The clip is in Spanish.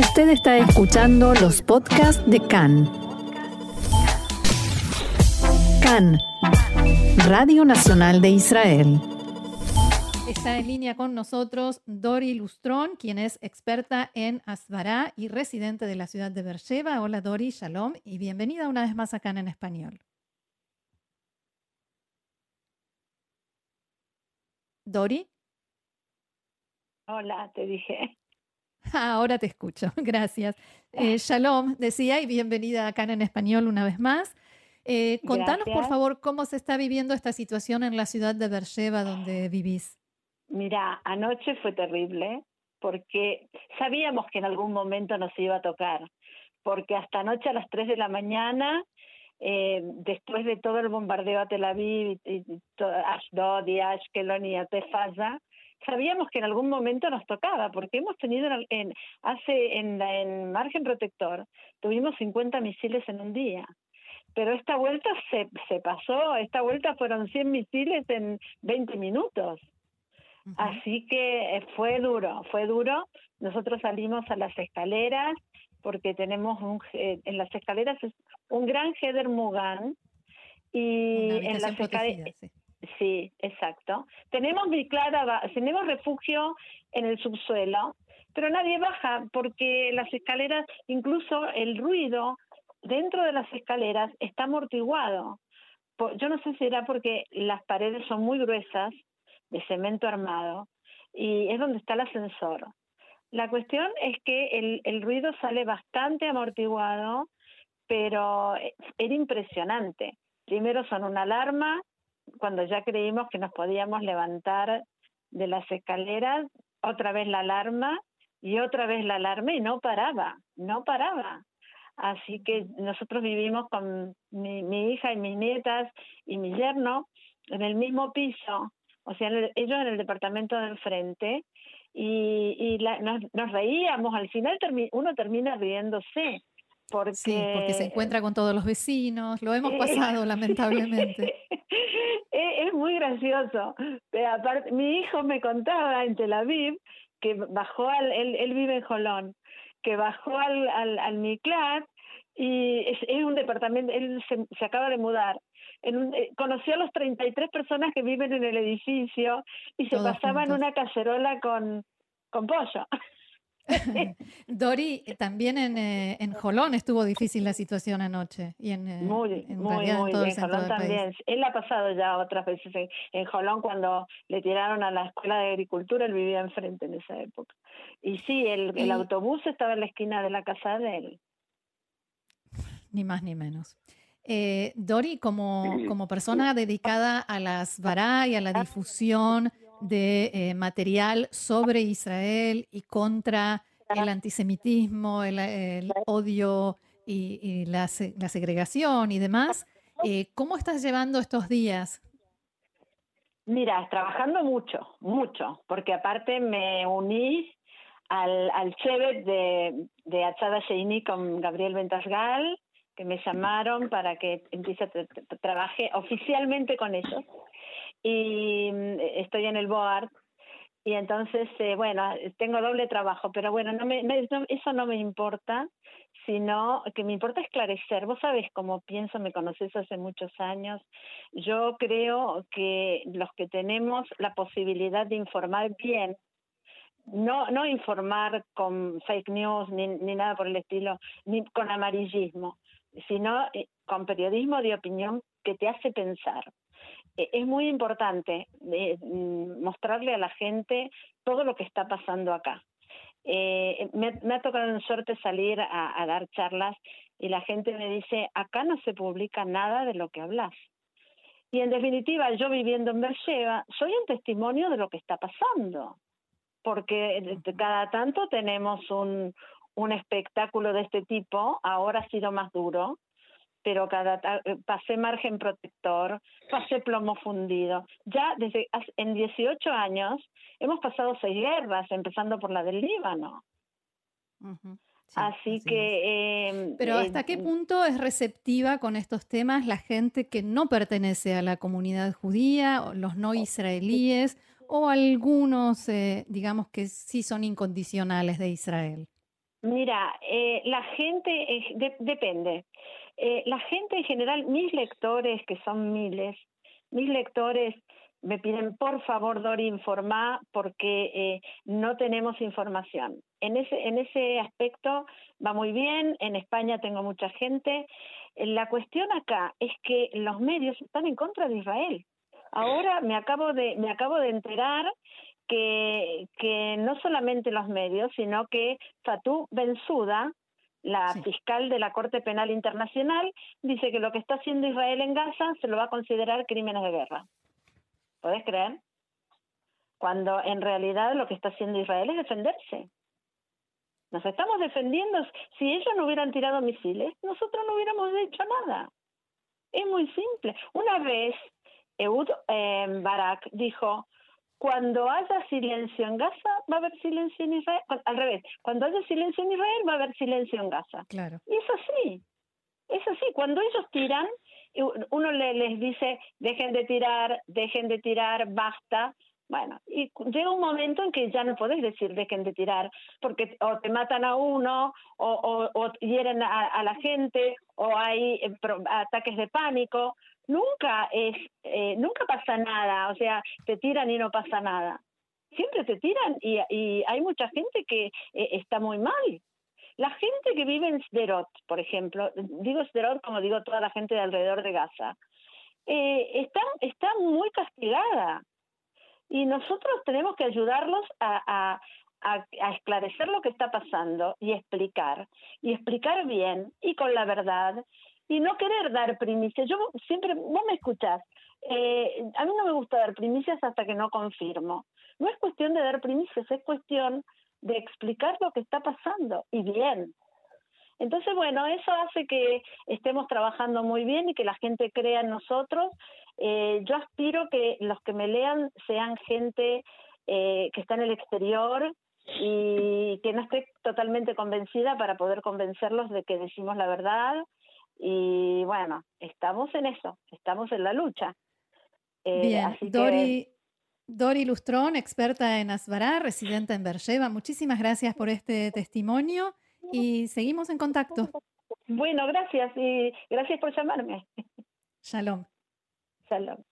Usted está escuchando los podcasts de CAN. CAN, Radio Nacional de Israel. Está en línea con nosotros Dori Lustrón, quien es experta en Asbará y residente de la ciudad de Beersheba. Hola Dori, shalom y bienvenida una vez más acá en español. Dori. Hola, te dije. Ahora te escucho, gracias. Eh, shalom, decía, y bienvenida acá en español una vez más. Eh, contanos, por favor, cómo se está viviendo esta situación en la ciudad de Beersheba, donde vivís. Mira, anoche fue terrible porque sabíamos que en algún momento nos iba a tocar, porque hasta anoche a las 3 de la mañana, eh, después de todo el bombardeo a Tel Aviv, y, y, Ashdod y Ashkelon y Atefaza, sabíamos que en algún momento nos tocaba, porque hemos tenido en, hace en, en margen protector, tuvimos 50 misiles en un día. Pero esta vuelta se, se pasó, esta vuelta fueron 100 misiles en 20 minutos. Uh -huh. Así que eh, fue duro, fue duro. Nosotros salimos a las escaleras porque tenemos un, eh, en las escaleras es un gran Heder Mugan y en las escaleras sí. Sí, exacto. Tenemos clara, tenemos refugio en el subsuelo, pero nadie baja porque las escaleras, incluso el ruido dentro de las escaleras está amortiguado. Yo no sé si era porque las paredes son muy gruesas, de cemento armado, y es donde está el ascensor. La cuestión es que el, el ruido sale bastante amortiguado, pero era impresionante. Primero son una alarma, cuando ya creímos que nos podíamos levantar de las escaleras, otra vez la alarma y otra vez la alarma y no paraba, no paraba. Así que nosotros vivimos con mi, mi hija y mis nietas y mi yerno en el mismo piso, o sea, ellos en el departamento de enfrente, y, y la, nos, nos, reíamos, al final termi uno termina riéndose. Porque... Sí, porque se encuentra con todos los vecinos, lo hemos pasado lamentablemente. gracioso. Aparte, mi hijo me contaba en Tel Aviv que bajó al, él, él vive en Jolón, que bajó al, al, al Miklat y es, es, un departamento, él se, se acaba de mudar. En un, eh, conoció a los 33 personas que viven en el edificio y se Todos pasaban una cacerola con, con pollo. Dori, también en, eh, en Jolón estuvo difícil la situación anoche. Y en, eh, muy, en muy, muy todo bien. Jolón también. Él ha pasado ya otras veces en, en, Jolón cuando le tiraron a la escuela de agricultura, él vivía enfrente en esa época. Y sí, el, y... el autobús estaba en la esquina de la casa de él. Ni más ni menos. Eh, Dori, como, como persona dedicada a las vará y a la difusión de eh, material sobre Israel y contra el antisemitismo, el, el odio y, y la, la, segregación y demás. Eh, ¿Cómo estás llevando estos días? Mira, trabajando mucho, mucho, porque aparte me uní al, al Chevet de, de Achada Sheini con Gabriel Ventasgal, que me llamaron para que empiece a tra trabaje oficialmente con ellos y mm, estoy en el BOAR y entonces, eh, bueno, tengo doble trabajo, pero bueno, no me, eso no me importa, sino que me importa esclarecer. Vos sabés cómo pienso, me conoces hace muchos años. Yo creo que los que tenemos la posibilidad de informar bien, no, no informar con fake news ni, ni nada por el estilo, ni con amarillismo, sino eh, con periodismo de opinión que te hace pensar es muy importante eh, mostrarle a la gente todo lo que está pasando acá. Eh, me, me, ha tocado en suerte salir a, a, dar charlas y la gente me dice, acá no se publica nada de lo que hablas. Y en definitiva, yo viviendo en Beersheba, soy un testimonio de lo que está pasando, porque de cada tanto tenemos un, un espectáculo de este tipo, ahora ha sido más duro, pero cada eh, pasé margen protector, pasé plomo fundido. Ya desde en 18 años hemos pasado seis guerras, empezando por la del Líbano. Uh -huh. sí, así, así, que... Eh, pero ¿hasta eh, qué punto es receptiva con estos temas la gente que no pertenece a la comunidad judía, los no israelíes o algunos, eh, digamos, que sí son incondicionales de Israel? Mira, eh, la gente, depende. Eh, la gente en general, mis lectores, que son miles, mis lectores me piden, por favor, Dori, informa porque eh, no tenemos información. En ese, en ese aspecto va muy bien, en España tengo mucha gente. La cuestión acá es que los medios están en contra de Israel. Ahora me acabo de, me acabo de enterar que, que no solamente los medios, sino que Fatou Bensouda, la fiscal de la Corte Penal Internacional, dice que lo que está haciendo Israel en Gaza se lo va a considerar crímenes de guerra. ¿Puedes creer? Cuando en realidad lo que está haciendo Israel es defenderse. Nos estamos defendiendo. Si ellos no hubieran tirado misiles, nosotros no hubiéramos hecho nada. Es muy simple. Una vez, Eud eh, Barak dijo, cuando haya silencio en Gaza, va a haber silencio en Israel. Al revés, cuando haya silencio en Israel, va a haber silencio en Gaza. Claro. Y es así. Es así. Cuando ellos tiran, uno les dice, dejen de tirar, dejen de tirar, basta. Bueno, y llega un momento en que ya no podés decir dejen de tirar, porque o te matan a uno, o, o, hieren a, la gente, o hay eh, ataques de pánico nunca eh, nunca pasa nada, o sea, te tiran y no pasa nada. Siempre te tiran y, y hay mucha gente que eh, está muy mal. La gente que vive en Sderot, por ejemplo, digo Sderot como digo toda la gente de alrededor de Gaza, eh, está, está muy castigada. Y nosotros tenemos que ayudarlos a, a, a, esclarecer lo que está pasando y explicar, y explicar bien y con la verdad, y no querer dar primicias. Yo siempre, vos me escuchás, eh, a mí no me gusta dar primicias hasta que no confirmo. No es cuestión de dar primicias, es cuestión de explicar lo que está pasando y bien. Entonces, bueno, eso hace que estemos trabajando muy bien y que la gente crea en nosotros. Eh, yo aspiro que los que me lean sean gente eh, que está en el exterior y que no esté totalmente convencida para poder convencerlos de que decimos la verdad y bueno, estamos en eso, estamos en la lucha. Eh, Bien, Dori, Dori Lustrón, experta en Asbará, residente en Berlleva, muchísimas gracias por este testimonio y seguimos en contacto. Bueno, gracias y gracias por llamarme. Shalom. Shalom.